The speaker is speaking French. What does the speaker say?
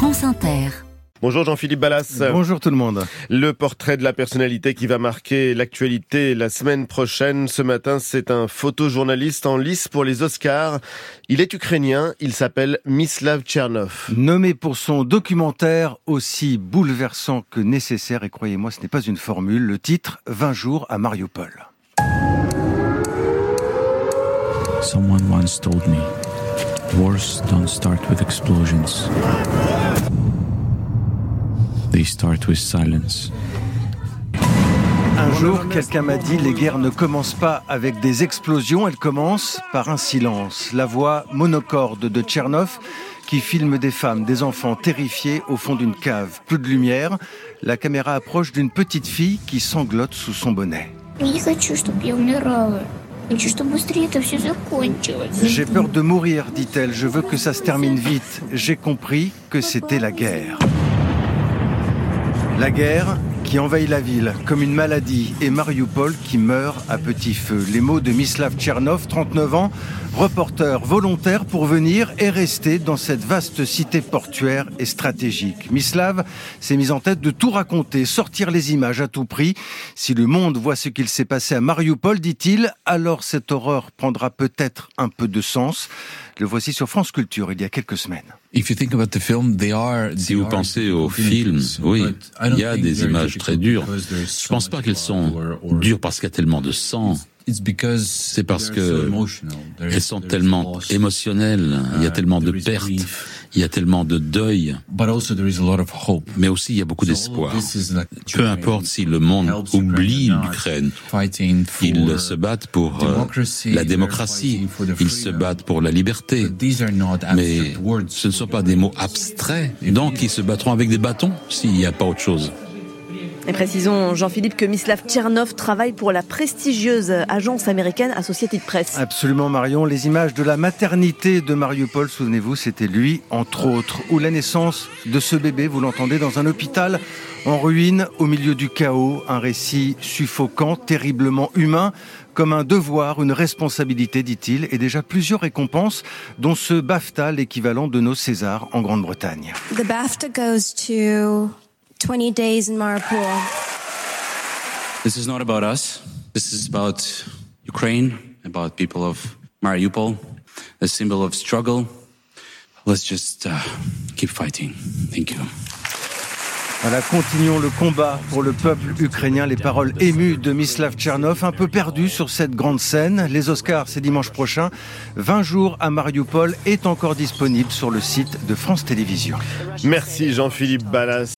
France Inter. Bonjour Jean-Philippe Ballas. Bonjour tout le monde. Le portrait de la personnalité qui va marquer l'actualité la semaine prochaine. Ce matin, c'est un photojournaliste en lice pour les Oscars. Il est ukrainien, il s'appelle Mislav Tchernov. Nommé pour son documentaire aussi bouleversant que nécessaire, et croyez-moi, ce n'est pas une formule, le titre 20 jours à Mariupol. Someone once told me, wars don't start with explosions. They start with silence. Un jour, quelqu'un m'a dit, les guerres ne commencent pas avec des explosions, elles commencent par un silence. La voix monocorde de Tchernov qui filme des femmes, des enfants terrifiés au fond d'une cave. Plus de lumière, la caméra approche d'une petite fille qui sanglote sous son bonnet. J'ai peur de mourir, dit-elle. Je veux que ça se termine vite. J'ai compris que c'était la guerre. La guerre qui envahit la ville comme une maladie et Mariupol qui meurt à petit feu. Les mots de Mislav Tchernov, 39 ans, reporter volontaire pour venir et rester dans cette vaste cité portuaire et stratégique. Mislav s'est mis en tête de tout raconter, sortir les images à tout prix. Si le monde voit ce qu'il s'est passé à Mariupol, dit-il, alors cette horreur prendra peut-être un peu de sens. Le voici sur France Culture il y a quelques semaines. Si vous pensez au film, oui, il y a des images très dures. Je pense pas qu'elles sont dures parce qu'il y a tellement de sang. C'est parce que elles sont tellement émotionnelles, il y a tellement de pertes, il y a tellement de deuil, mais aussi il y a beaucoup d'espoir. Peu importe si le monde oublie l'Ukraine, ils se battent pour euh, la démocratie, ils se battent pour la liberté, mais ce ne sont pas des mots abstraits, donc ils se battront avec des bâtons s'il n'y a pas autre chose. Et précisons, Jean-Philippe, que Mislav Tchernov travaille pour la prestigieuse agence américaine Associated Press. Absolument, Marion. Les images de la maternité de Mariupol, souvenez-vous, c'était lui, entre autres. Ou la naissance de ce bébé, vous l'entendez, dans un hôpital en ruine, au milieu du chaos. Un récit suffocant, terriblement humain comme un devoir, une responsabilité, dit-il, et déjà plusieurs récompenses, dont ce BAFTA, l'équivalent de nos Césars en Grande-Bretagne. The BAFTA goes to 20 days in Mariupol. This is not about us. This is about Ukraine, about people of Mariupol, a symbol of struggle. Let's just uh, keep fighting. Thank you. Voilà, continuons le combat pour le peuple ukrainien. Les paroles émues de Mislav Tchernov, un peu perdu sur cette grande scène. Les Oscars, c'est dimanche prochain. 20 jours à Mariupol est encore disponible sur le site de France Télévisions. Merci Jean-Philippe Ballas.